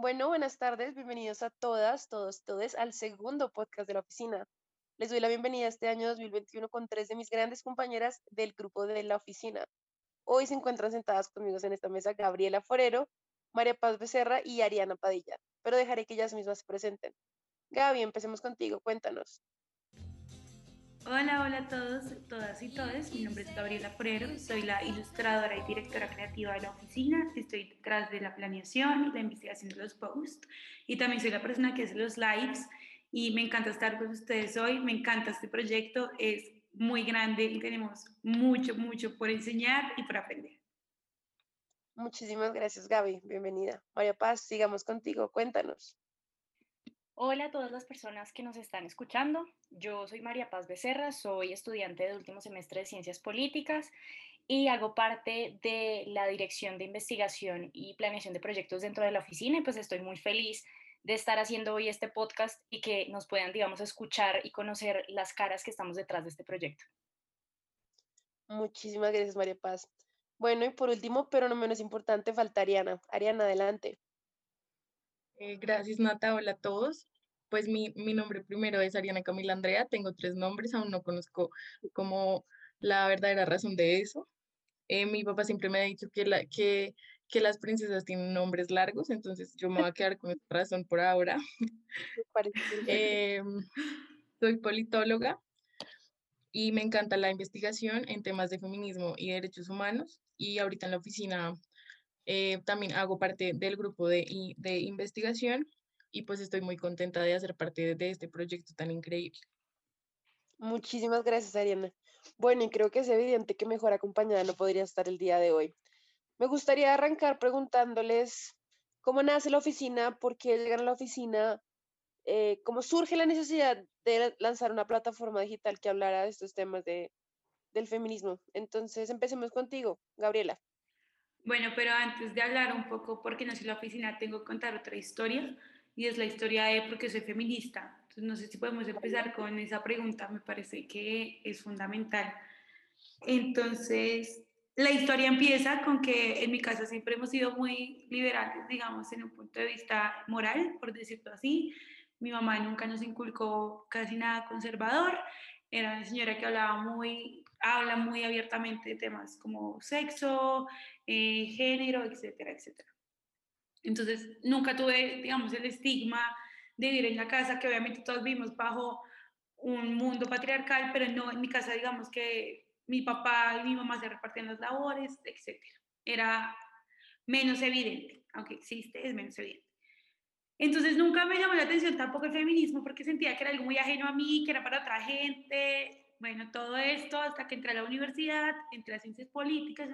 Bueno, buenas tardes, bienvenidos a todas, todos, todes al segundo podcast de la oficina. Les doy la bienvenida a este año 2021 con tres de mis grandes compañeras del grupo de la oficina. Hoy se encuentran sentadas conmigo en esta mesa Gabriela Forero, María Paz Becerra y Ariana Padilla, pero dejaré que ellas mismas se presenten. Gaby, empecemos contigo, cuéntanos. Hola, hola a todos, todas y todes. Mi nombre es Gabriela Forero, soy la ilustradora y directora creativa de la oficina. Estoy detrás de la planeación y la investigación de los posts y también soy la persona que hace los lives y me encanta estar con ustedes hoy. Me encanta este proyecto, es muy grande y tenemos mucho, mucho por enseñar y por aprender. Muchísimas gracias, Gaby. Bienvenida. María Paz, sigamos contigo. Cuéntanos. Hola a todas las personas que nos están escuchando. Yo soy María Paz Becerra, soy estudiante de último semestre de Ciencias Políticas y hago parte de la Dirección de Investigación y Planeación de Proyectos dentro de la oficina y pues estoy muy feliz de estar haciendo hoy este podcast y que nos puedan, digamos, escuchar y conocer las caras que estamos detrás de este proyecto. Muchísimas gracias, María Paz. Bueno, y por último, pero no menos importante, falta Ariana. Ariana, adelante. Eh, gracias, Nata. Hola a todos. Pues mi, nombre primero es Ariana Camila Andrea. Tengo tres nombres, aún no conozco como la verdadera razón de eso. Eh, mi papá siempre me ha dicho que, la, que, que las princesas tienen nombres largos, entonces yo me voy a quedar con esa razón por ahora. Eh, soy politóloga y me encanta la investigación en temas de feminismo y derechos humanos. Y ahorita en la oficina eh, también hago parte del grupo de, de, investigación y pues estoy muy contenta de hacer parte de, este proyecto tan increíble. Muchísimas gracias, Ariana. Bueno, y creo que es evidente que mejor acompañada no podría estar el día de hoy. Me gustaría arrancar preguntándoles cómo nace la oficina, por qué llegan a la oficina, eh, cómo surge la necesidad de lanzar una plataforma digital que hablara de estos temas de, del feminismo. Entonces, empecemos contigo, Gabriela. Bueno, pero antes de hablar un poco por qué nació la oficina, tengo que contar otra historia y es la historia de por qué soy feminista. Entonces, no sé si podemos empezar con esa pregunta, me parece que es fundamental. Entonces, la historia empieza con que en mi casa siempre hemos sido muy liberales, digamos, en un punto de vista moral, por decirlo así. Mi mamá nunca nos inculcó casi nada conservador. Era una señora que hablaba muy, habla muy abiertamente de temas como sexo, eh, género, etcétera, etcétera. Entonces, nunca tuve, digamos, el estigma de vivir en la casa, que obviamente todos vimos bajo un mundo patriarcal, pero no en mi casa, digamos que mi papá y mi mamá se repartían las labores, etcétera. Era menos evidente, aunque existe, es menos evidente. Entonces nunca me llamó la atención tampoco el feminismo porque sentía que era algo muy ajeno a mí, que era para otra gente, bueno, todo esto hasta que entré a la universidad, entré a ciencias políticas,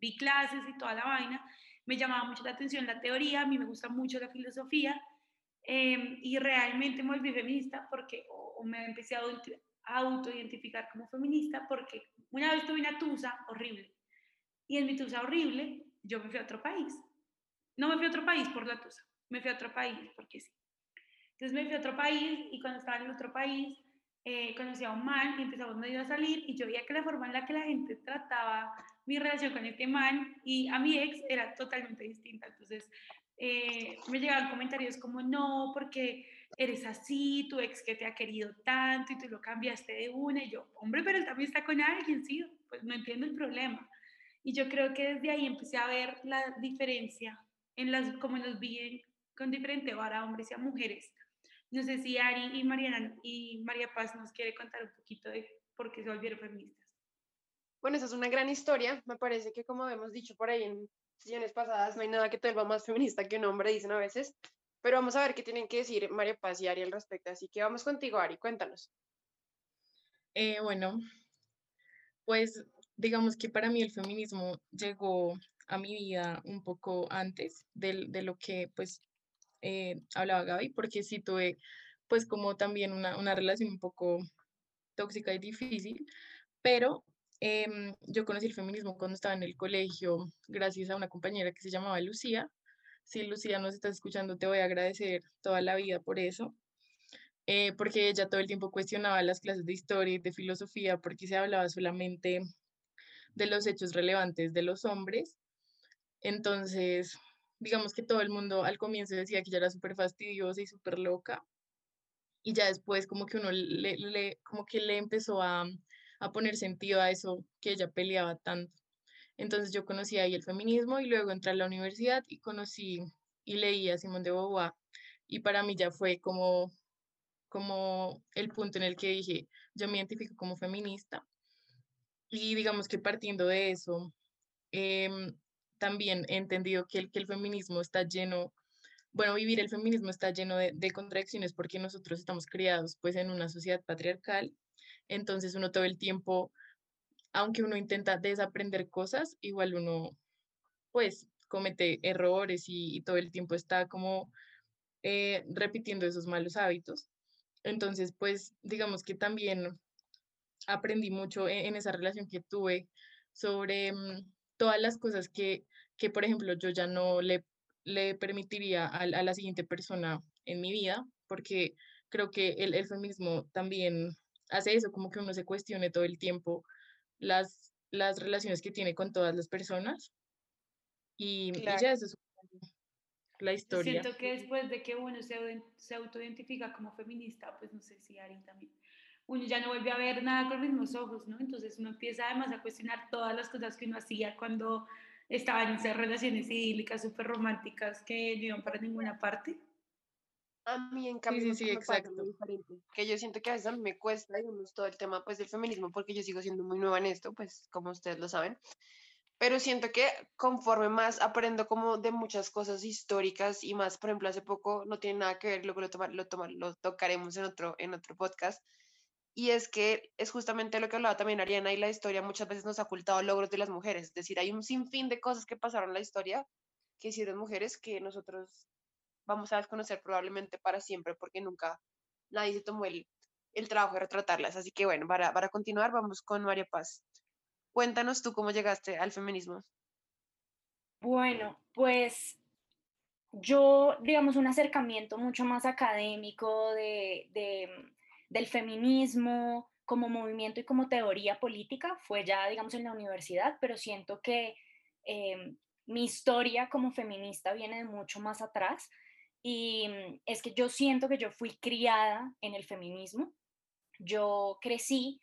vi clases y toda la vaina, me llamaba mucho la atención la teoría, a mí me gusta mucho la filosofía em, y realmente me volví feminista porque o, me empecé a autoidentificar como feminista porque una vez tuve una tusa horrible y en mi tusa horrible yo me fui a otro país. No me fui a otro país por la tusa, me fui a otro país porque sí. Entonces me fui a otro país y cuando estaba en otro país eh, conocí a un man y empezamos medio a salir y yo veía que la forma en la que la gente trataba mi relación con este man y a mi ex era totalmente distinta. Entonces eh, me llegaban comentarios como, no, porque eres así, tu ex que te ha querido tanto y tú lo cambiaste de una. Y yo, hombre, pero él también está con alguien, sí, pues no entiendo el problema. Y yo creo que desde ahí empecé a ver la diferencia en las, como nos vi con diferente vara hombres y a mujeres. No sé si Ari y Mariana y María Paz nos quiere contar un poquito de por qué se volvieron feministas. Bueno, esa es una gran historia. Me parece que como hemos dicho por ahí en sesiones pasadas, no hay nada que te vuelva más feminista que un hombre, dicen a veces. Pero vamos a ver qué tienen que decir María Paz y Ari al respecto. Así que vamos contigo, Ari, cuéntanos. Eh, bueno, pues digamos que para mí el feminismo llegó a mi vida un poco antes de, de lo que pues eh, hablaba Gaby, porque sí tuve pues como también una, una relación un poco tóxica y difícil, pero em, yo conocí el feminismo cuando estaba en el colegio gracias a una compañera que se llamaba Lucía. Si Lucía nos estás escuchando, te voy a agradecer toda la vida por eso, eh, porque ella todo el tiempo cuestionaba las clases de historia y de filosofía porque se hablaba solamente de los hechos relevantes de los hombres. Entonces, digamos que todo el mundo al comienzo decía que ella era súper fastidiosa y súper loca, y ya después como que uno le, le, como que le empezó a, a poner sentido a eso que ella peleaba tanto. Entonces yo conocí ahí el feminismo y luego entré a la universidad y conocí y leí a Simón de Beauvoir y para mí ya fue como, como el punto en el que dije, yo me identifico como feminista y digamos que partiendo de eso, em, también he entendido que el, que el feminismo está lleno, bueno, vivir el feminismo está lleno de, de contradicciones porque nosotros estamos criados pues en una sociedad patriarcal, entonces uno todo el tiempo, aunque uno intenta desaprender cosas, igual uno pues comete errores y, todo el tiempo está como eh, repitiendo esos malos hábitos. Entonces, pues digamos que también aprendí mucho e, en, esa relación que tuve sobre mm, todas las cosas que, que, por ejemplo, yo ya no le, le permitiría a, la siguiente persona en mi vida, porque creo que el, el, feminismo también hace eso, como que uno se cuestione todo el tiempo las, las relaciones que tiene con todas las personas y, ya eso es la historia. Siento que después de que uno se, se autoidentifica como feminista, pues no sé si Ari también, uno ya no vuelve a ver nada con los mismos ojos, ¿no? Entonces uno empieza además a cuestionar todas las cosas que uno hacía cuando estaba en esas relaciones idílicas, súper románticas, que no iban para ninguna parte. A mí en cambio sí, sí, sí, exacto. que yo siento que a veces a mí me cuesta, digamos, todo el tema pues del feminismo, porque yo sigo siendo muy nueva en esto, pues como ustedes lo saben, pero siento que conforme más aprendo como de muchas cosas históricas y más, por ejemplo, hace poco no tiene nada que ver, luego lo, toma, lo, toma, lo tocaremos en otro, en otro podcast, y es que es justamente lo que hablaba también Ariana y la historia muchas veces nos ha ocultado logros de las mujeres, es decir, hay un sinfín de cosas que pasaron en la historia que hicieron mujeres que nosotros vamos a desconocer probablemente para siempre porque nunca nadie se tomó el, el trabajo de retratarlas. Así que bueno, para, para continuar vamos con María Paz. Cuéntanos tú cómo llegaste al feminismo. Bueno, pues yo, digamos, un acercamiento mucho más académico de, del feminismo como movimiento y como teoría política fue ya, digamos, en la universidad, pero siento que em, mi historia como feminista viene de mucho más atrás y es que yo siento que yo fui criada en el feminismo. Yo crecí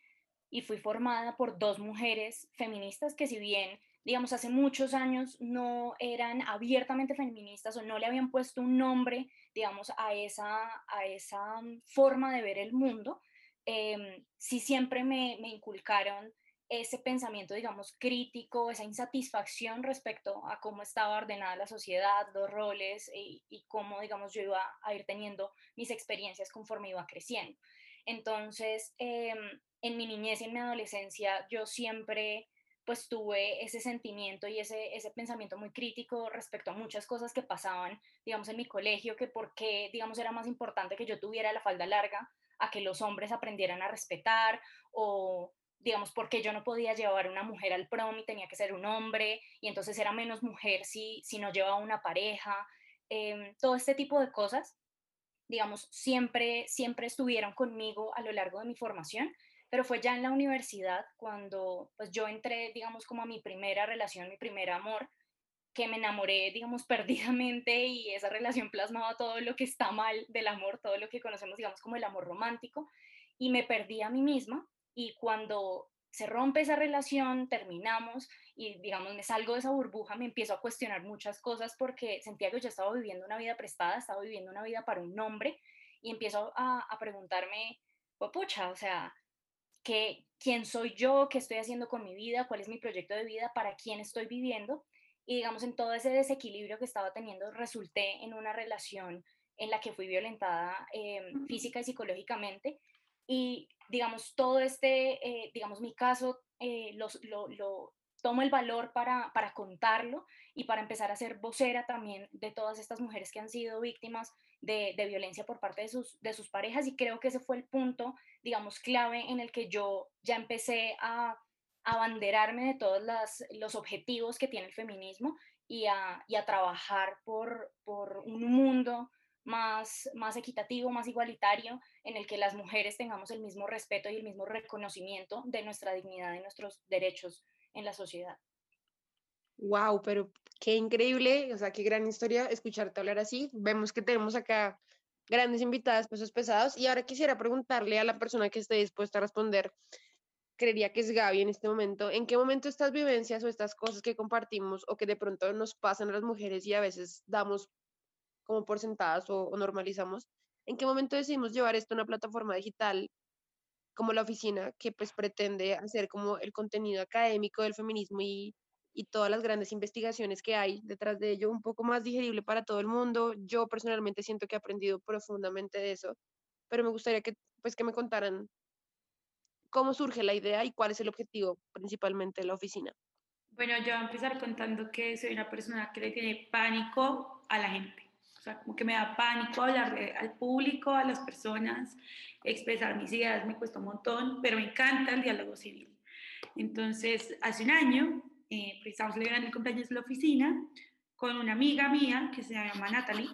y fui formada por dos mujeres feministas que si bien, digamos, hace muchos años no eran abiertamente feministas o no le habían puesto un nombre, digamos, a esa, a esa forma de ver el mundo, eh, sí siempre me, me inculcaron ese pensamiento, digamos, crítico, esa insatisfacción respecto a cómo estaba ordenada la sociedad, los roles y, cómo, digamos, yo iba a ir teniendo mis experiencias conforme iba creciendo. Entonces, eh, en mi niñez y en mi adolescencia yo siempre pues tuve ese sentimiento y ese, ese pensamiento muy crítico respecto a muchas cosas que pasaban, digamos, en mi colegio, que por qué, digamos, era más importante que yo tuviera la falda larga a que los hombres aprendieran a respetar o digamos, porque yo no podía llevar una mujer al prom y tenía que ser un hombre, y entonces era menos mujer si, si no llevaba una pareja, eh, todo este tipo de cosas, digamos, siempre, siempre estuvieron conmigo a lo largo de mi formación pero fue ya en la universidad cuando pues yo entré, digamos, como a mi primera relación, mi primer amor, que me enamoré, digamos, perdidamente y esa relación plasmaba todo lo que está mal del amor, todo lo que conocemos, digamos, como el amor romántico, y me perdí a mí misma y cuando se rompe esa relación, terminamos y digamos me salgo de esa burbuja, me empiezo a cuestionar muchas cosas porque sentía que yo estaba viviendo una vida prestada, estaba viviendo una vida para un hombre y empiezo a, a preguntarme, pues pucha, o sea, quién soy yo, qué estoy haciendo con mi vida, cuál es mi proyecto de vida, para quién estoy viviendo. Y digamos, en todo ese desequilibrio que estaba teniendo, resulté en una relación en la que fui violentada eh, física y psicológicamente. Y digamos, todo este, eh, digamos, mi caso, eh, lo, lo, tomo el valor para, para contarlo y para empezar a ser vocera también de todas estas mujeres que han sido víctimas de, violencia por parte de sus, de sus parejas. Y creo que ese fue el punto, digamos, clave en el que yo ya empecé a abanderarme de todos los objetivos que tiene el feminismo y a, y a trabajar por, por un mundo más, más equitativo, más igualitario, en el que las mujeres tengamos el mismo respeto y el mismo reconocimiento de nuestra dignidad y nuestros derechos en la sociedad. Wow, pero qué increíble, o sea, qué gran historia escucharte hablar así. Vemos que tenemos acá grandes invitadas, pesos pesados. Y ahora quisiera preguntarle a la persona que esté dispuesta a responder, creería que es Gaby en este momento, ¿en qué momento estas vivencias o estas cosas que compartimos o que de pronto nos pasan a las mujeres y a veces damos como por sentadas o, o normalizamos, ¿en qué momento decidimos llevar esto a una plataforma digital como la oficina que pues pretende hacer como el contenido académico del feminismo y y todas las grandes investigaciones que hay detrás de ello un poco más digerible para todo el mundo. Yo personalmente siento que he aprendido profundamente de eso, pero me gustaría que, pues, que me contaran cómo surge la idea y cuál es el objetivo principalmente de la oficina. Bueno, yo voy a empezar contando que soy una persona que le tiene pánico a la gente. O sea, como que me da pánico hablar al público, a las personas, expresar mis ideas, me cuesta un montón, pero me encanta el diálogo civil. Entonces, hace un año eh, pues estábamos celebrando el cumpleaños en la oficina con una amiga mía que se llama Natalie.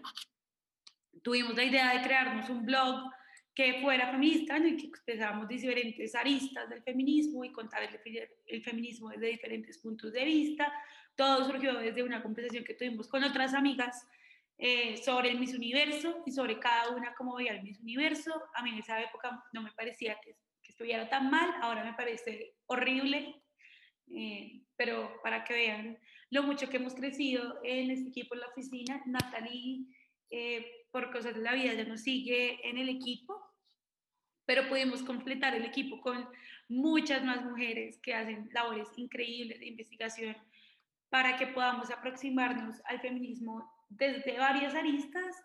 Tuvimos la idea de crearnos un blog que fuera feminista, en el que expresáramos diferentes aristas del feminismo y contar el, el, feminismo desde diferentes puntos de vista. Todo surgió desde una conversación que tuvimos con otras amigas eh, sobre el Miss Universo y sobre cada una cómo veía el Miss Universo. A mí en esa época no me parecía que, que estuviera tan mal, ahora me parece horrible eh, pero para que vean lo mucho que hemos crecido en este equipo en la oficina, Natalie, eh, por cosas de la vida, ya nos sigue en el equipo, pero pudimos completar el equipo con muchas más mujeres que hacen labores increíbles de investigación para que podamos aproximarnos al feminismo desde varias aristas,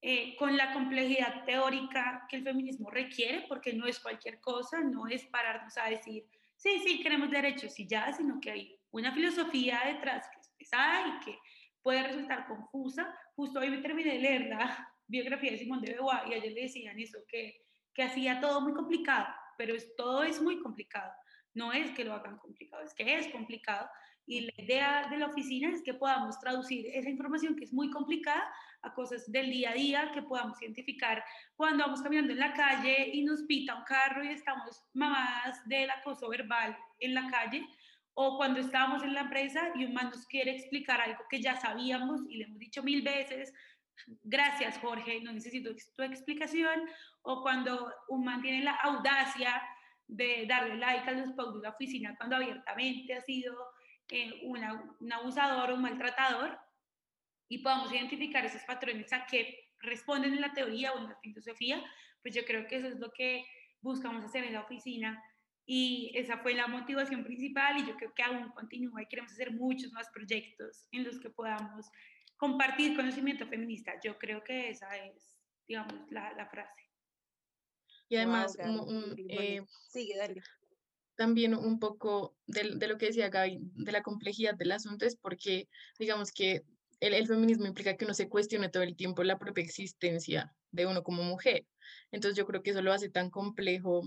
eh, con la complejidad teórica que el feminismo requiere, porque no es cualquier cosa, no es pararnos a decir, sí, sí, queremos derechos y ya, sino que hay una filosofía detrás que es pesada y que puede resultar confusa. Justo hoy me terminé de leer la biografía de Simón de Beauvoir y ayer le decían eso, que, que hacía todo muy complicado, pero es, todo es muy complicado. No es que lo hagan complicado, es que es complicado. Y la idea de la oficina es que podamos traducir esa información que es muy complicada a cosas del día a día que podamos identificar cuando vamos caminando en la calle y nos pita un carro y estamos mamadas del acoso verbal en la calle, o cuando estamos en la empresa y un man nos quiere explicar algo que ya sabíamos y le hemos dicho mil veces, gracias Jorge, no necesito tu explicación, o cuando un man tiene la audacia de darle like a los posts de la oficina cuando abiertamente ha sido eh, un abusador o un maltratador, y podamos identificar esos patrones a que responden en la teoría o en la filosofía, pues yo creo que eso es lo que buscamos hacer en la oficina y esa fue la motivación principal y yo creo que aún continúa y queremos hacer muchos más proyectos en los que podamos compartir conocimiento feminista. Yo creo que esa es, digamos, la, la frase. Y además, eh, Sigue, dale. También un poco de, lo que decía Gaby, de la complejidad del asunto es porque, digamos que el, feminismo implica que uno se cuestione todo el tiempo la propia existencia de uno como mujer. Entonces yo creo que eso lo hace tan complejo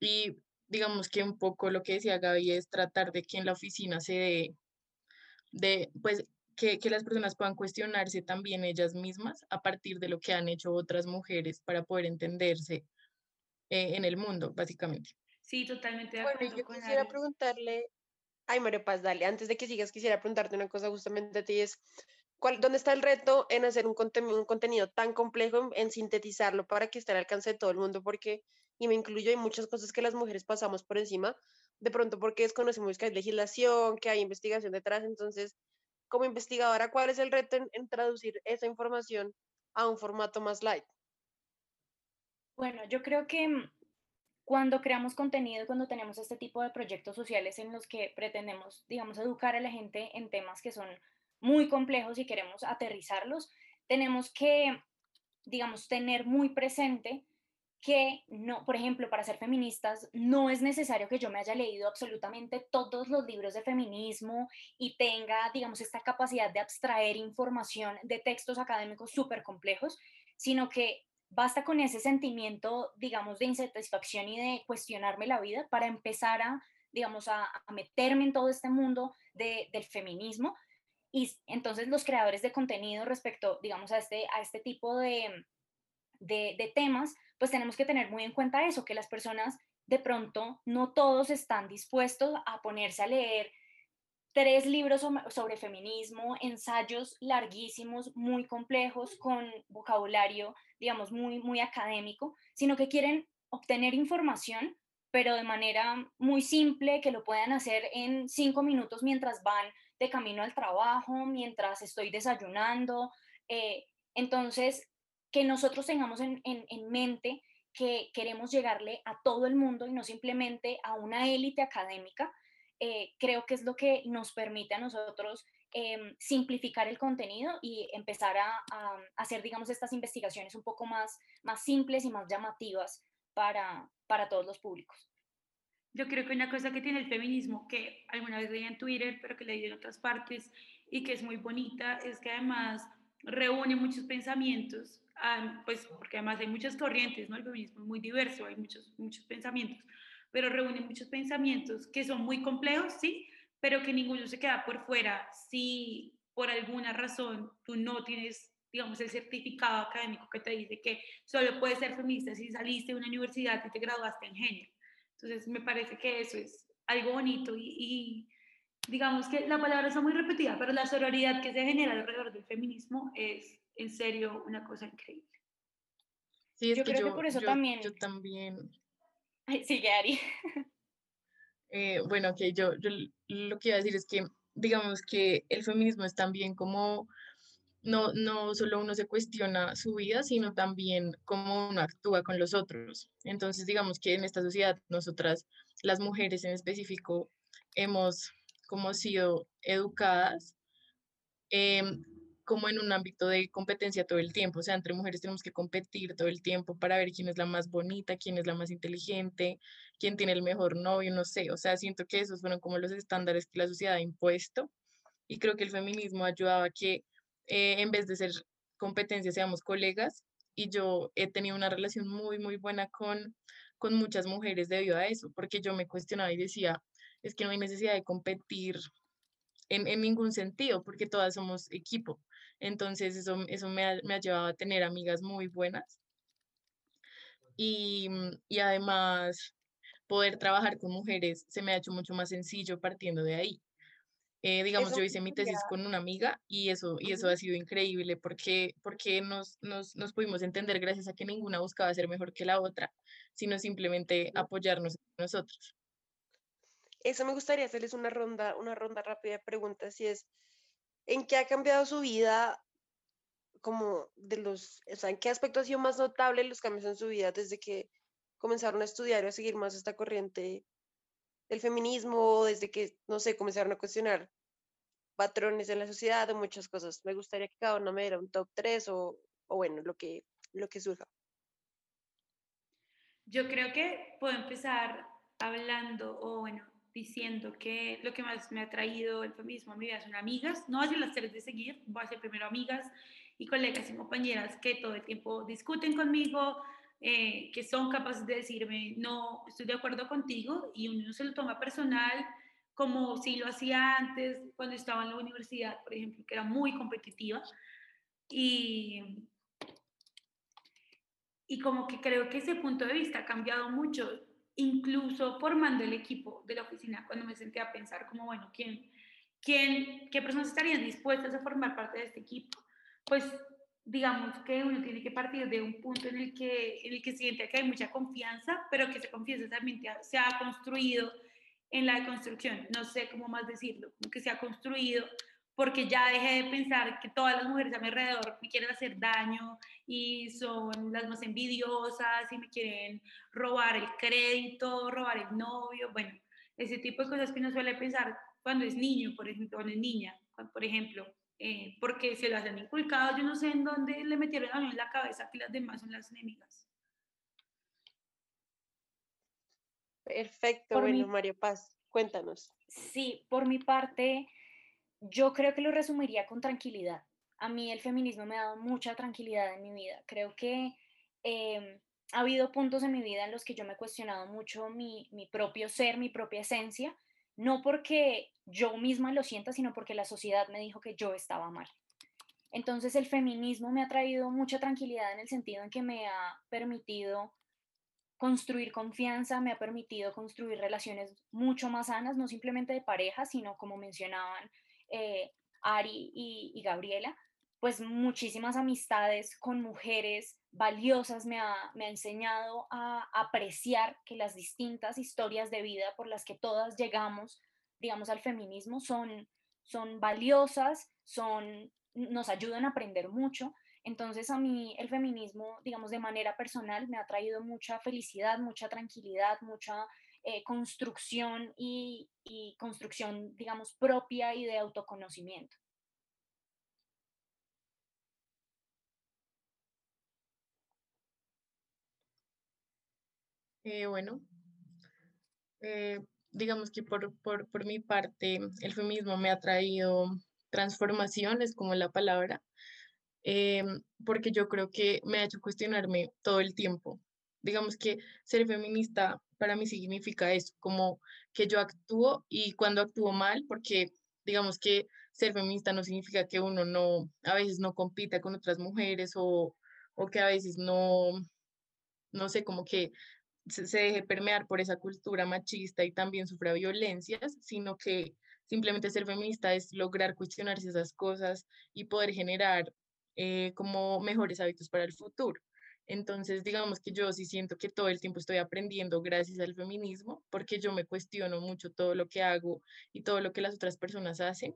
y digamos que un poco lo que decía Gaby es tratar de que en la oficina se dé, de, pues, que, que, las personas puedan cuestionarse también ellas mismas a partir de lo que han hecho otras mujeres para poder entenderse eh, en el mundo, básicamente. Sí, totalmente. De bueno, yo quisiera preguntarle, ay María Paz, dale, antes de que sigas, quisiera preguntarte una cosa justamente a ti, es, ¿Dónde está el reto en hacer un, un contenido tan complejo, en, sintetizarlo para que esté al alcance de todo el mundo? Porque, y me incluyo, hay muchas cosas que las mujeres pasamos por encima, de pronto porque desconocemos que hay legislación, que hay investigación detrás. Entonces, como investigadora, ¿cuál es el reto en, traducir esa información a un formato más light? Bueno, yo creo que mm, cuando creamos contenido, cuando tenemos este tipo de proyectos sociales en los que pretendemos, digamos, educar a la gente en temas que son muy complejos y queremos aterrizarlos, tenemos que, digamos, tener muy presente que no, por ejemplo, para ser feministas no es necesario que yo me haya leído absolutamente todos los libros de feminismo y tenga, digamos, esta capacidad de abstraer información de textos académicos súper complejos, sino que basta con ese sentimiento, digamos, de insatisfacción y de cuestionarme la vida para empezar a, digamos, a, meterme en todo este mundo de, del feminismo. Y entonces los creadores de contenido respecto, digamos, a este, a este tipo de, de temas, pues tenemos que tener muy en cuenta eso, que las personas de pronto no todos están dispuestos a ponerse a leer tres libros sobre feminismo, ensayos larguísimos, muy complejos, con vocabulario, digamos, muy, muy académico, sino que quieren obtener información, pero de manera muy simple, que lo puedan hacer en cinco minutos mientras van de camino al trabajo, mientras estoy desayunando. Eh, entonces, que nosotros tengamos en, en mente que queremos llegarle a todo el mundo y no simplemente a una élite académica, eh, creo que es lo que nos permite a nosotros em, simplificar el contenido y empezar a, hacer, digamos, estas investigaciones un poco más, más simples y más llamativas para, para todos los públicos. Yo creo que una cosa que tiene el feminismo, que alguna vez leí en Twitter, pero que leí en otras partes y que es muy bonita, es que además reúne muchos pensamientos, pues porque además hay muchas corrientes, ¿no? El feminismo es muy diverso, hay muchos, muchos pensamientos pero reúne muchos pensamientos que son muy complejos, sí, pero que ninguno se queda por fuera si por alguna razón tú no tienes, digamos, el certificado académico que te dice que solo puedes ser feminista si saliste de una universidad y te graduaste en género. Entonces, me parece que eso es algo bonito y, y digamos que la palabra está muy repetida, pero la sororidad que se genera alrededor del feminismo es en serio una cosa increíble. Sí, yo creo que por eso también. Yo también Sigue, Ari. Eh, bueno, que yo, yo lo que iba a decir es que, digamos que el feminismo es también como, no, no solo uno se cuestiona su vida, sino también cómo uno actúa con los otros. Entonces, digamos que en esta sociedad, nosotras, las mujeres en específico, hemos como sido educadas em, como en un ámbito de competencia todo el tiempo. O sea, entre mujeres tenemos que competir todo el tiempo para ver quién es la más bonita, quién es la más inteligente, quién tiene el mejor novio, no sé. O sea, siento que esos fueron como los estándares que la sociedad ha impuesto. Y creo que el feminismo ayudaba a que eh, en vez de ser competencia seamos colegas. Y yo he tenido una relación muy, muy buena con, con muchas mujeres debido a eso, porque yo me cuestionaba y decía, es que no hay necesidad de competir en, en, ningún sentido, porque todas somos equipo. Entonces eso, eso me, ha, me ha llevado a tener amigas muy buenas. Y, mm, y además poder trabajar con mujeres se me ha hecho mucho más sencillo partiendo de ahí. Eh, digamos, yo hice mi tesis con una amiga y eso, y eso ha sido increíble porque, porque nos, nos, nos, pudimos entender gracias a que ninguna buscaba ser mejor que la otra, sino simplemente apoyarnos nosotros. Eso me gustaría hacerles una ronda, una ronda rápida de preguntas y es, ¿en qué ha cambiado su vida? Como de los, o sea, ¿en qué aspecto ha sido más notable los cambios en su vida desde que comenzaron a estudiar o a seguir más esta corriente del feminismo, desde que, no sé, comenzaron a cuestionar patrones en la sociedad o muchas cosas? Me gustaría que cada uno me diera un top 3 o, o bueno, lo que, lo que surja. Yo creo que puedo empezar hablando, o bueno, diciendo que lo que más me ha traído el feminismo a mi vida son amigas, no hacia las tres de seguir, voy a ser primero amigas y colegas y compañeras que todo el tiempo discuten conmigo, eh, que son capaces de decirme, no, estoy de acuerdo contigo y uno se lo toma personal como si lo hacía antes cuando estaba en la universidad, por ejemplo, que era muy competitiva. Y, y como que creo que ese punto de vista ha cambiado mucho incluso formando el equipo de la oficina, cuando me senté a pensar como, bueno, ¿quién, quién, ¿qué personas estarían dispuestas a formar parte de este equipo? Pues digamos que uno tiene que partir de un punto en el que, en el que siente que hay mucha confianza, pero que esa confianza también se ha construido en la construcción, no sé cómo más decirlo, que se ha construido porque ya dejé de pensar que todas las mujeres a mi alrededor me quieren hacer daño y son las más envidiosas y me quieren robar el crédito, robar el novio, bueno, ese tipo de cosas que uno suele pensar cuando es niño, por ejemplo, cuando es niña, por ejemplo, eh, porque se lo hacen inculcado, yo no sé en dónde le metieron a mí en la cabeza que las demás son las enemigas. Perfecto, bueno, María Paz, cuéntanos. Sí, por mi parte, yo creo que lo resumiría con tranquilidad. A mí el feminismo me ha dado mucha tranquilidad en mi vida. Creo que em, ha habido puntos en mi vida en los que yo me he cuestionado mucho mi, mi propio ser, mi propia esencia, no porque yo misma lo sienta, sino porque la sociedad me dijo que yo estaba mal. Entonces el feminismo me ha traído mucha tranquilidad en el sentido en que me ha permitido construir confianza, me ha permitido construir relaciones mucho más sanas, no simplemente de pareja, sino como mencionaban eh, Ari y, Gabriela, pues muchísimas amistades con mujeres valiosas. Me ha, me ha enseñado a apreciar que las distintas historias de vida por las que todas llegamos, digamos, al feminismo son, son valiosas, son, nos ayudan a aprender mucho. Entonces a mí el feminismo, digamos, de manera personal me ha traído mucha felicidad, mucha tranquilidad, mucha eh, construcción y, construcción, digamos, propia y de autoconocimiento. Eh, bueno, eh, digamos que por, por, mi parte, el feminismo me ha traído transformación, es como la palabra, porque yo creo que me ha hecho cuestionarme todo el tiempo. Digamos que ser feminista para mí significa eso, como que yo actúo y cuando actúo mal, porque digamos que ser feminista no significa que uno no, a veces no compita con otras mujeres o, o que a veces no, no sé, como que se, deje permear por esa cultura machista y también sufra violencias, sino que simplemente ser feminista es lograr cuestionarse esas cosas y poder generar eh, como mejores hábitos para el futuro. Entonces, digamos que yo sí siento que todo el tiempo estoy aprendiendo gracias al feminismo, porque yo me cuestiono mucho todo lo que hago y todo lo que las otras personas hacen.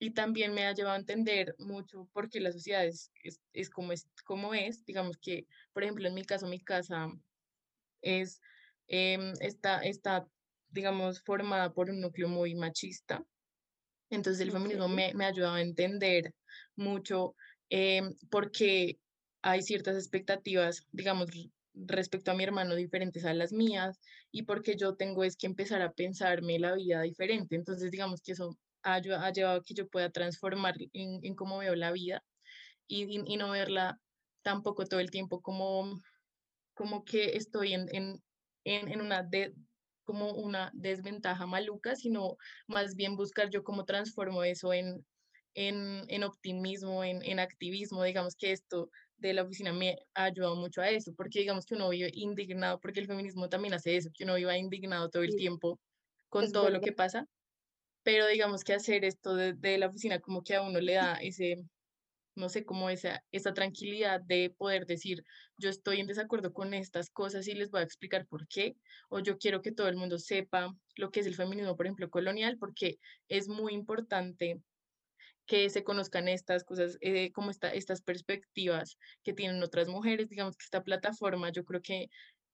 Y también me ha llevado a entender mucho por qué la sociedad es, es, como, es como es. Digamos que, por ejemplo, en mi caso, mi casa es, eh, está, está, digamos, formada por un núcleo muy machista. Entonces, el feminismo me, me ha ayudado a entender mucho Em, porque hay ciertas expectativas, digamos, respecto a mi hermano diferentes a las mías y porque yo tengo es que empezar a pensarme la vida diferente. Entonces, digamos que eso ha, llevado a que yo pueda transformar en, cómo veo la vida y, y, no verla tampoco todo el tiempo como, como que estoy en, en, en una de, como una desventaja maluca, sino más bien buscar yo cómo transformo eso en, en, optimismo, en, activismo, digamos que esto de la oficina me ha ayudado mucho a eso, porque digamos que uno vive indignado, porque el feminismo también hace eso, que uno viva indignado todo el tiempo con todo lo que pasa, pero digamos que hacer esto de, la oficina como que a uno le da ese, no sé, como esa, esa tranquilidad de poder decir, yo estoy en desacuerdo con estas cosas y les voy a explicar por qué, o yo quiero que todo el mundo sepa lo que es el feminismo, por ejemplo, colonial, porque es muy importante que se conozcan estas cosas, eh, como esta, estas perspectivas que tienen otras mujeres. Digamos que esta plataforma yo creo que,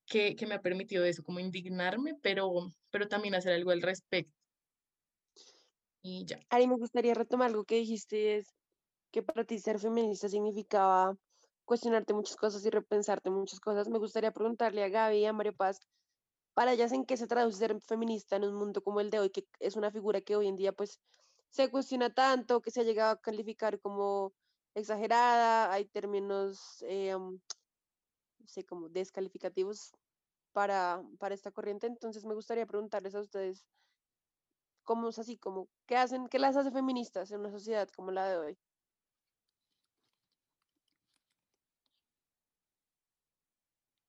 que, me ha permitido eso, como indignarme, pero, pero también hacer algo al respecto. Y ya. Ari, me gustaría retomar algo que dijiste, es que para ti ser feminista significaba cuestionarte muchas cosas y repensarte muchas cosas. Me gustaría preguntarle a Gaby y a Mario Paz, para ellas en qué se traduce ser feminista en un mundo como el de hoy, que es una figura que hoy en día pues se cuestiona tanto que se ha llegado a calificar como exagerada, hay términos, eh, no sé, como descalificativos para, para esta corriente, entonces me gustaría preguntarles a ustedes, ¿cómo es así? Como, ¿qué hacen, qué las hace feministas en una sociedad como la de hoy?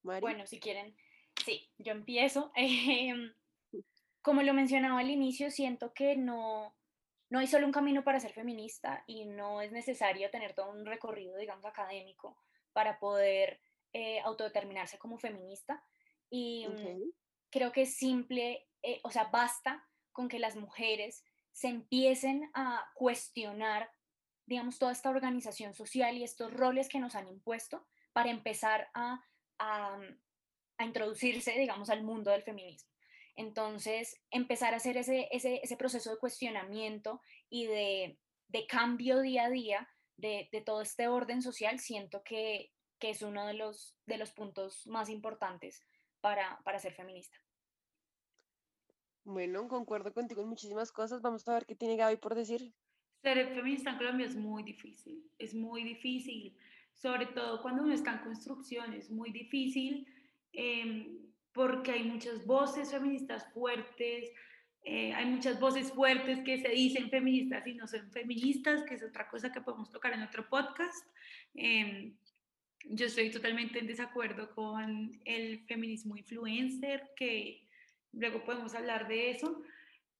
Bueno, si quieren, sí, yo empiezo. Em, como lo mencionaba al inicio, siento que no, no hay solo un camino para ser feminista y no es necesario tener todo un recorrido, digamos, académico para poder eh, autodeterminarse como feminista. Y mm, creo que es simple, eh, o sea, basta con que las mujeres se empiecen a cuestionar, digamos, toda esta organización social y estos roles que nos han impuesto para empezar a, a, a introducirse, digamos, al mundo del feminismo. Entonces, empezar a hacer ese, ese, proceso de cuestionamiento y de, cambio día a día de, todo este orden social, siento que, es uno de los, de los puntos más importantes para, ser feminista. Bueno, concuerdo contigo en muchísimas cosas. Vamos a ver qué tiene Gaby por decir. Ser feminista en Colombia es muy difícil, es muy difícil, sobre todo cuando uno está en construcción, es muy difícil. Em, porque hay muchas voces feministas fuertes, eh, hay muchas voces fuertes que se dicen feministas y no son feministas, que es otra cosa que podemos tocar en otro podcast. Em, yo estoy totalmente en desacuerdo con el feminismo influencer, que luego podemos hablar de eso,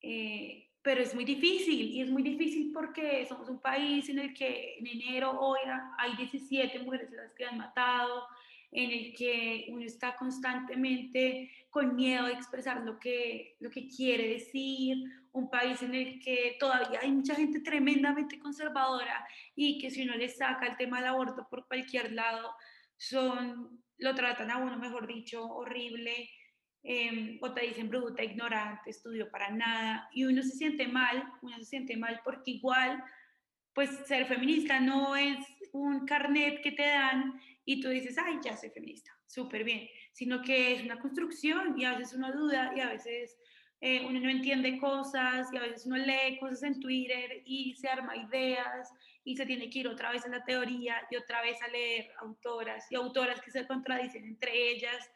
eh, pero es muy difícil, y es muy difícil porque somos un país en el que en enero hoy hay 17 mujeres las que han matado, en el que uno está constantemente con miedo de expresar lo que, lo que quiere decir, un país en el que todavía hay mucha gente tremendamente conservadora y que si uno le saca el tema del aborto por cualquier lado, son, lo tratan a uno, mejor dicho, horrible, em, o te dicen bruta, ignorante, estudio para nada, y uno se siente mal, uno se siente mal porque igual, pues ser feminista no es un carnet que te dan y tú dices, ay, ya soy feminista, súper bien, sino que es una construcción y a veces uno duda y a veces eh, uno no entiende cosas y a veces uno lee cosas en Twitter y se arma ideas y se tiene que ir otra vez a la teoría y otra vez a leer autoras y autoras que se contradicen entre ellas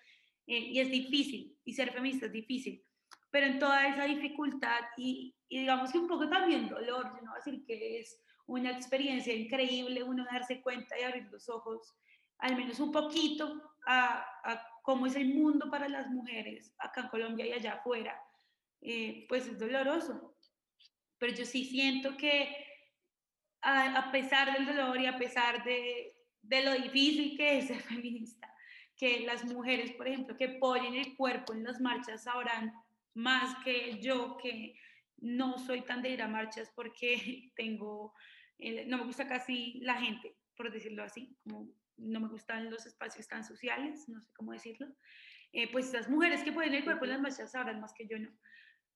eh, y es difícil y ser feminista es difícil. Pero en toda esa dificultad y, y digamos que un poco también dolor, yo no voy a decir que es una experiencia increíble uno darse cuenta y abrir los ojos al menos un poquito a, cómo es el mundo para las mujeres acá en Colombia y allá afuera, eh, pues es doloroso. Pero yo sí siento que a, pesar del dolor y a pesar de, de, lo difícil que es ser feminista, que las mujeres, por ejemplo, que ponen el cuerpo en las marchas sabrán más que yo, que no soy tan de ir a marchas porque tengo, eh, no me gusta casi la gente, por decirlo así, como no me gustan los espacios tan sociales, no sé cómo decirlo, eh, pues las mujeres que pueden el cuerpo en las marchas sabrán más que yo no,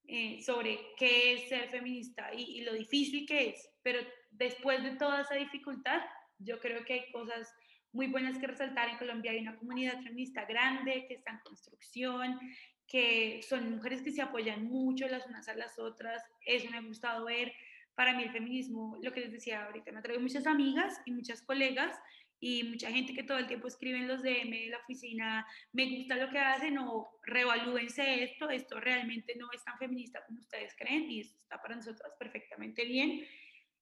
eh, sobre qué es ser feminista y, lo difícil que es, pero después de toda esa dificultad, yo creo que hay cosas muy buenas que resaltar. En Colombia hay una comunidad feminista grande que está en construcción, que son mujeres que se apoyan mucho las unas a las otras. Eso me ha gustado ver. Para mí el feminismo, lo que les decía ahorita, me ha traído muchas amigas y muchas colegas y mucha gente que todo el tiempo escribe en los DM de la oficina, me gusta lo que hacen o reevalúense esto, esto realmente no es tan feminista como ustedes creen y eso está para nosotros perfectamente bien.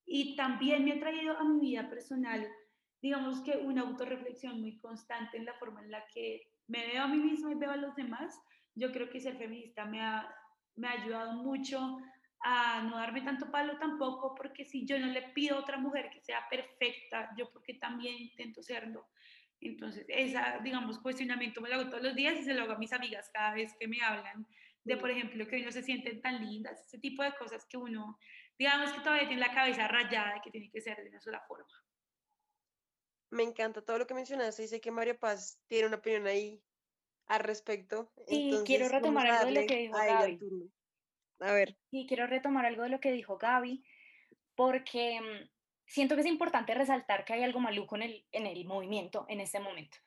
Y también me ha traído a mi vida personal, digamos que una autorreflexión muy constante en la forma en la que me veo a mí misma y veo a los demás. Yo creo que ser feminista me ha, me ha ayudado mucho a no darme tanto palo tampoco, porque si yo no le pido a otra mujer que sea perfecta, yo porque también intento serlo. Entonces, esa, digamos, cuestionamiento me lo hago todos los días y se lo hago a mis amigas cada vez que me hablan de, por ejemplo, que no se sienten tan lindas, ese tipo de cosas que uno, digamos que todavía tiene la cabeza rayada y que tiene que ser de una sola forma. Me encanta todo lo que mencionaste y sé que María Paz tiene una opinión ahí al respecto. Sí, quiero retomar algo de lo que dijo Gaby. A ver. Y quiero retomar algo de lo que dijo Gaby, porque mm, siento que es importante resaltar que hay algo maluco en el, en el movimiento en este momento.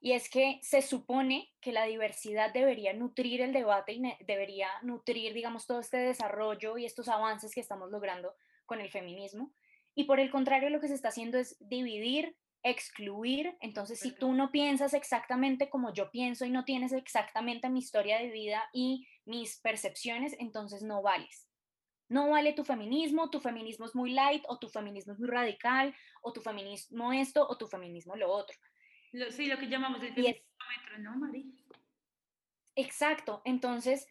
Y es que se supone que la diversidad debería nutrir el debate y debería nutrir, digamos, todo este desarrollo y estos avances que estamos logrando con el feminismo. Y por el contrario, lo que se está haciendo es dividir, excluir. Entonces, si tú no piensas exactamente como yo pienso y no tienes exactamente mi historia de vida y mis percepciones, entonces no vales. No vale tu feminismo, tu feminismo es muy light o tu feminismo es muy radical o tu feminismo esto o tu feminismo lo otro. sí, lo que llamamos el feminismo, ¿no, Mari? Exacto. Entonces,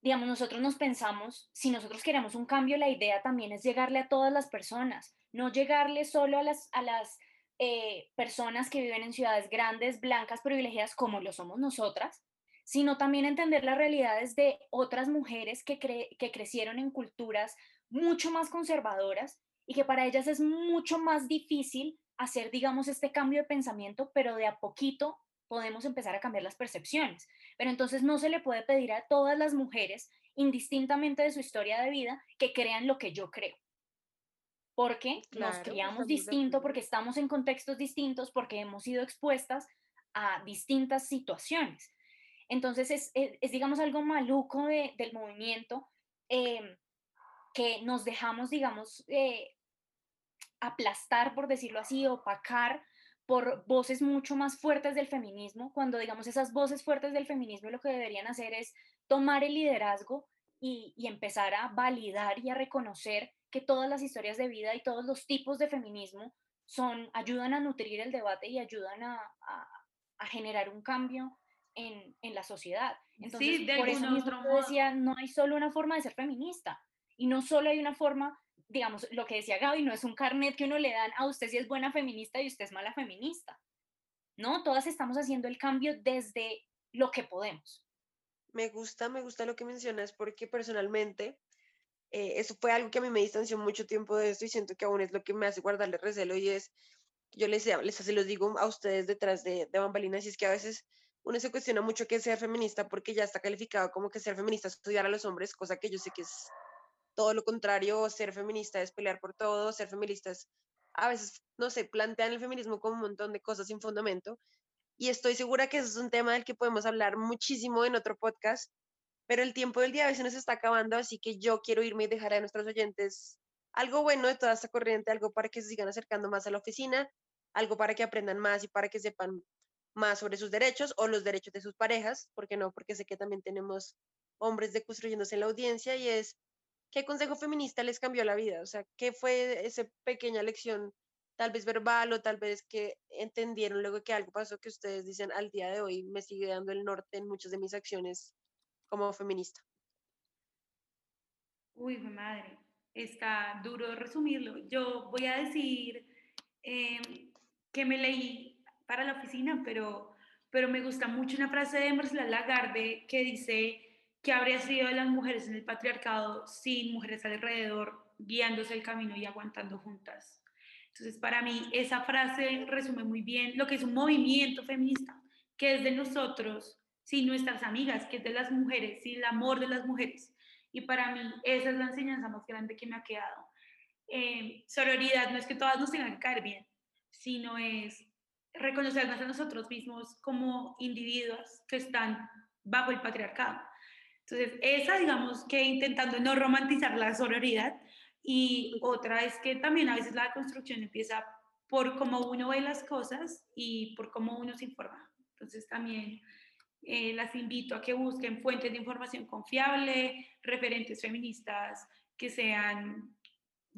digamos, nosotros nos pensamos, si nosotros queremos un cambio, la idea también es llegarle a todas las personas, no llegarle solo a las, a las eh, personas que viven en ciudades grandes, blancas, privilegiadas, como lo somos nosotras, sino también entender las realidades de otras mujeres que, que crecieron en culturas mucho más conservadoras y que para ellas es mucho más difícil hacer, digamos, este cambio de pensamiento, pero de a poquito podemos empezar a cambiar las percepciones. Pero entonces no se le puede pedir a todas las mujeres, indistintamente de su historia de vida, que crean lo que yo creo. Porque nos criamos distinto, porque estamos en contextos distintos, porque hemos sido expuestas a distintas situaciones. Entonces es, digamos, algo maluco del movimiento em, que nos dejamos, digamos, eh, aplastar, por decirlo así, opacar por voces mucho más fuertes del feminismo, cuando, digamos, esas voces fuertes del feminismo lo que deberían hacer es tomar el liderazgo y, empezar a validar y a reconocer que todas las historias de vida y todos los tipos de feminismo son, ayudan a nutrir el debate y ayudan a, a, generar un cambio en, en, la sociedad. Entonces, por eso mismo decía, no hay solo una forma de ser feminista y no solo hay una forma, digamos, lo que decía Gaby, no es un carnet que uno le dan a usted si es buena feminista y usted es mala feminista. No, todas estamos haciendo el cambio desde lo que podemos. Me gusta, me gusta lo que mencionas porque personalmente eh, eso fue algo que a mí me distanció mucho tiempo de esto y siento que aún es lo que me hace guardarle recelo y es, yo les, les se los digo a ustedes detrás de, de bambalinas y es que a veces uno se cuestiona mucho que ser feminista porque ya está calificado como que ser feminista es estudiar a los hombres, cosa que yo sé que es todo lo contrario, ser feminista es pelear por todo, ser feminista es, a veces, no sé, plantean el feminismo como un montón de cosas sin fundamento y estoy segura que eso es un tema del que podemos hablar muchísimo en otro podcast, pero el tiempo del día a veces nos está acabando, así que yo quiero irme y dejar a nuestros oyentes algo bueno de toda esta corriente, algo para que se sigan acercando más a la oficina, algo para que aprendan más y para que sepan más sobre sus derechos o los derechos de sus parejas, porque no, porque sé que también tenemos hombres deconstruyéndose en la audiencia y es, ¿qué consejo feminista les cambió la vida? O sea, ¿qué fue esa pequeña lección, tal vez verbal o tal vez que entendieron luego que algo pasó que ustedes dicen al día de hoy me sigue dando el norte en muchas de mis acciones como feminista? Uy, madre, está duro resumirlo. Yo voy a decir em, que me leí para la oficina, pero, pero me gusta mucho una frase de Marcela Lagarde que dice que habría sido de las mujeres en el patriarcado sin mujeres alrededor, guiándose el camino y aguantando juntas. Entonces, para mí, esa frase resume muy bien lo que es un movimiento feminista, que es de nosotros sin nuestras amigas, que es de las mujeres, sin el amor de las mujeres. Y para mí esa es la enseñanza más grande que me ha quedado. Eh, sororidad no es que todas nos tengan que caer bien, sino es reconocernos a nosotros mismos como individuos que están bajo el patriarcado. Entonces, esa, digamos que intentando no romantizar la sororidad, y otra es que también a veces la construcción empieza por cómo uno ve las cosas y por cómo uno se informa. Entonces, también eh, las invito a que busquen fuentes de información confiable, referentes feministas que sean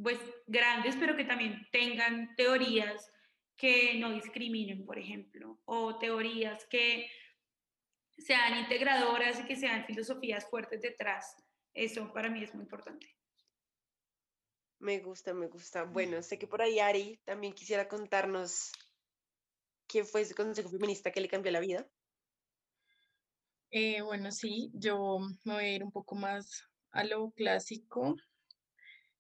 pues grandes, pero que también tengan teorías que no discriminen, por ejemplo, o teorías que sean integradoras y que sean filosofías fuertes detrás. Eso para mí es muy importante. Me gusta, me gusta. Bueno, sé que por ahí Ari también quisiera contarnos qué fue ese consejo feminista que le cambió la vida. Eh, bueno, sí, yo me voy a ir un poco más a lo clásico.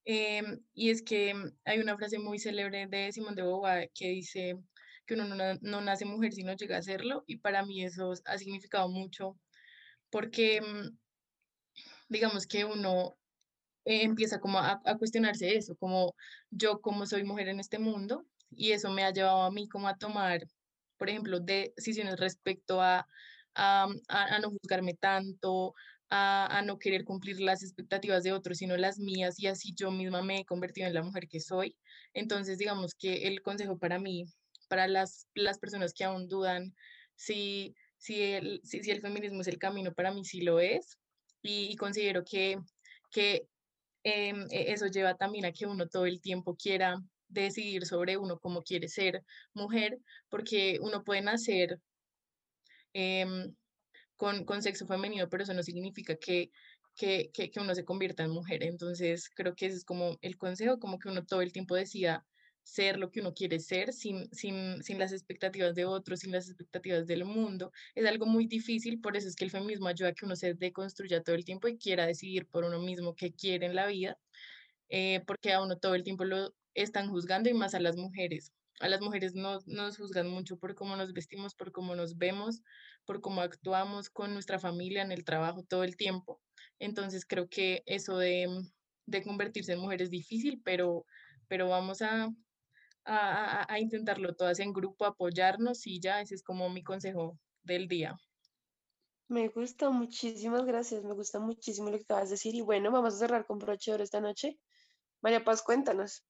Em, y es que hay una frase muy célebre de Simón de Beauvoir que dice que uno no, nace mujer sino llega a serlo. Y para mí eso ha significado mucho porque mm, digamos que uno empieza como a, a, cuestionarse eso, como yo como soy mujer en este mundo y eso me ha llevado a mí como a tomar, por ejemplo, decisiones respecto a a, no juzgarme tanto, a, no querer cumplir las expectativas de otros, sino las mías, y así yo misma me he convertido en la mujer que soy. Entonces, digamos que el consejo para mí, para las, las personas que aún dudan si, si, el, si, el feminismo es el camino, para mí sí lo es, y, considero que, que em, e, eso lleva también a que uno todo el tiempo quiera decidir sobre uno cómo quiere ser mujer, porque uno puede nacer Em, con, con, sexo femenino, pero eso no significa que, que, que, uno se convierta en mujer. Entonces, creo que ese es como el consejo, como que uno todo el tiempo decida ser lo que uno quiere ser sin, sin, sin las expectativas de otros, sin las expectativas del mundo. Es algo muy difícil, por eso es que el feminismo ayuda a que uno se deconstruya todo el tiempo y quiera decidir por uno mismo qué quiere en la vida, eh, porque a uno todo el tiempo lo están juzgando y más a las mujeres a las mujeres no, nos juzgan mucho por cómo nos vestimos, por cómo nos vemos, por cómo actuamos con nuestra familia en el trabajo todo el tiempo. Entonces creo que eso de, de convertirse en mujer es difícil, pero, pero vamos a, a, a, intentarlo todas en grupo, apoyarnos y ya, ese es como mi consejo del día. Me gusta, muchísimas gracias, me gusta muchísimo lo que acabas de decir y bueno, vamos a cerrar con broche de esta noche. María Paz, cuéntanos.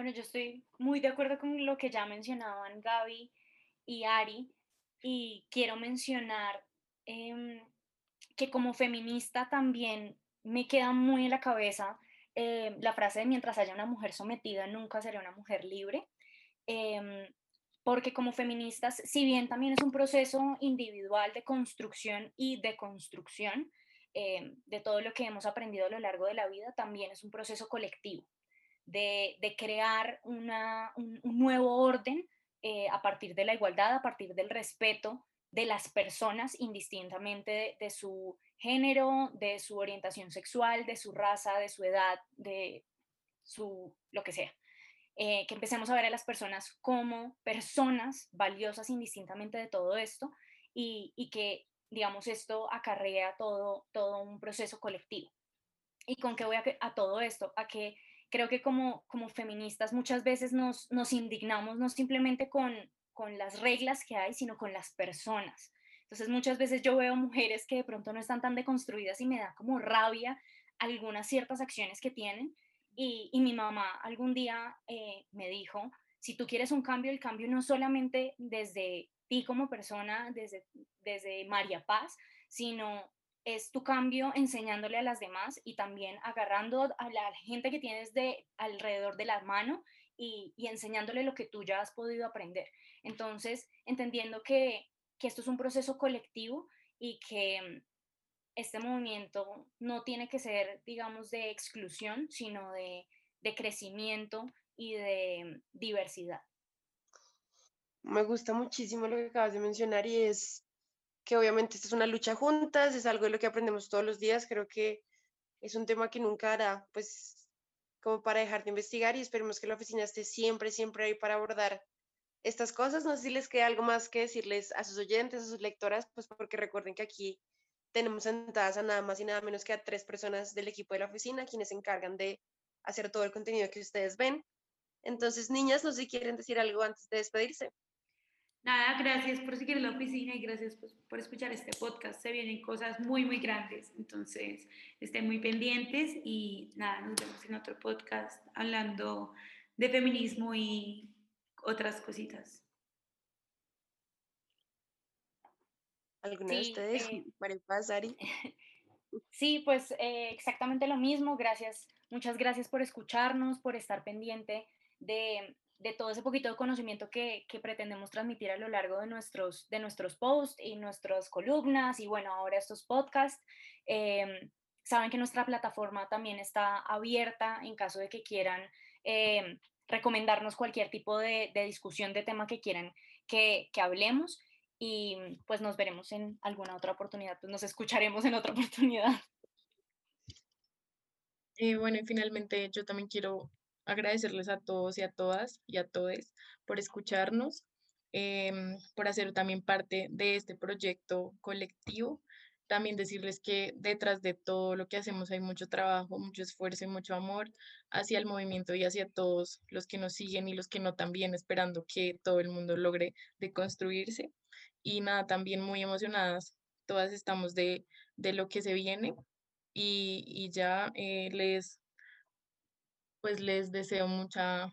Bueno, yo estoy muy de acuerdo con lo que ya mencionaban Gaby y Ari y quiero mencionar em, que como feminista también me queda muy en la cabeza eh, la frase de mientras haya una mujer sometida, nunca será una mujer libre. Em, porque como feministas, si bien también es un proceso individual de construcción y de construcción em, de todo lo que hemos aprendido a lo largo de la vida, también es un proceso colectivo de, crear un, nuevo orden eh, a partir de la igualdad, a partir del respeto de las personas indistintamente de, su género, de su orientación sexual, de su raza, de su edad, de su lo que sea. Eh, que empecemos a ver a las personas como personas valiosas indistintamente de todo esto y, que, digamos, esto acarrea todo, todo un proceso colectivo. ¿Y con qué voy a todo esto? A que creo que como, como feministas muchas veces nos, nos indignamos no simplemente con, con las reglas que hay, sino con las personas. Entonces muchas veces yo veo mujeres que de pronto no están tan deconstruidas y me da como rabia algunas ciertas acciones que tienen. Y, y mi mamá algún día eh, me dijo, si tú quieres un cambio, el cambio no solamente desde ti como persona, desde, desde María Paz, sino es tu cambio enseñándole a las demás y también agarrando a la gente que tienes de alrededor de la mano y, enseñándole lo que tú ya has podido aprender. Entonces, entendiendo que, esto es un proceso colectivo y que mm, este movimiento no tiene que ser, digamos, de exclusión, sino de, de crecimiento y de diversidad. Me gusta muchísimo lo que acabas de mencionar y es que obviamente esta es una lucha juntas, es algo de lo que aprendemos todos los días, creo que es un tema que nunca hará, pues, como para dejar de investigar y esperemos que la oficina esté siempre, siempre ahí para abordar estas cosas. No sé si les queda algo más que decirles a sus oyentes, a sus lectoras, pues porque recuerden que aquí tenemos sentadas a nada más y nada menos que a tres personas del equipo de la oficina, quienes se encargan de hacer todo el contenido que ustedes ven. Entonces, niñas, no sé si quieren decir algo antes de despedirse. Nada, gracias por seguir la oficina y gracias pues, por escuchar este podcast. Se vienen cosas muy, muy grandes, entonces estén muy pendientes y nada, nos vemos en otro podcast hablando de feminismo y otras cositas. ¿Alguna de ustedes? Eh, María Paz, Sí, pues eh, exactamente lo mismo. Gracias, muchas gracias por escucharnos, por estar pendiente de, de todo ese poquito de conocimiento que, pretendemos transmitir a lo largo de nuestros, de nuestros posts y nuestras columnas y bueno, ahora estos podcasts. Em, saben que nuestra plataforma también está abierta en caso de que quieran em, recomendarnos cualquier tipo de, discusión de tema que quieran que, hablemos y pues nos veremos en alguna otra oportunidad, pues nos escucharemos en otra oportunidad. y bueno, y finalmente yo también quiero agradecerles a todos y a todas y a todos por escucharnos, em, por hacer también parte de este proyecto colectivo. También decirles que detrás de todo lo que hacemos hay mucho trabajo, mucho esfuerzo y mucho amor hacia el movimiento y hacia todos los que nos siguen y los que no también, esperando que todo el mundo logre deconstruirse. Y nada, también muy emocionadas, todas estamos de, de lo que se viene y, y ya eh, les pues les deseo mucha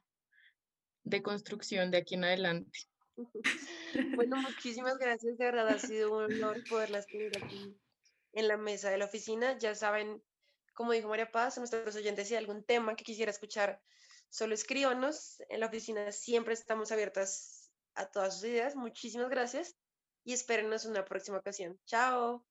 deconstrucción de aquí en adelante. Bueno, muchísimas gracias, de verdad ha sido un honor poderlas tener aquí en la mesa de la oficina. Ya saben, como dijo María Paz, nuestros oyentes, si hay algún tema que quisiera escuchar, solo escríbanos. En la oficina siempre estamos abiertas a todas sus ideas. Muchísimas gracias y espérenos en una próxima ocasión. Chao.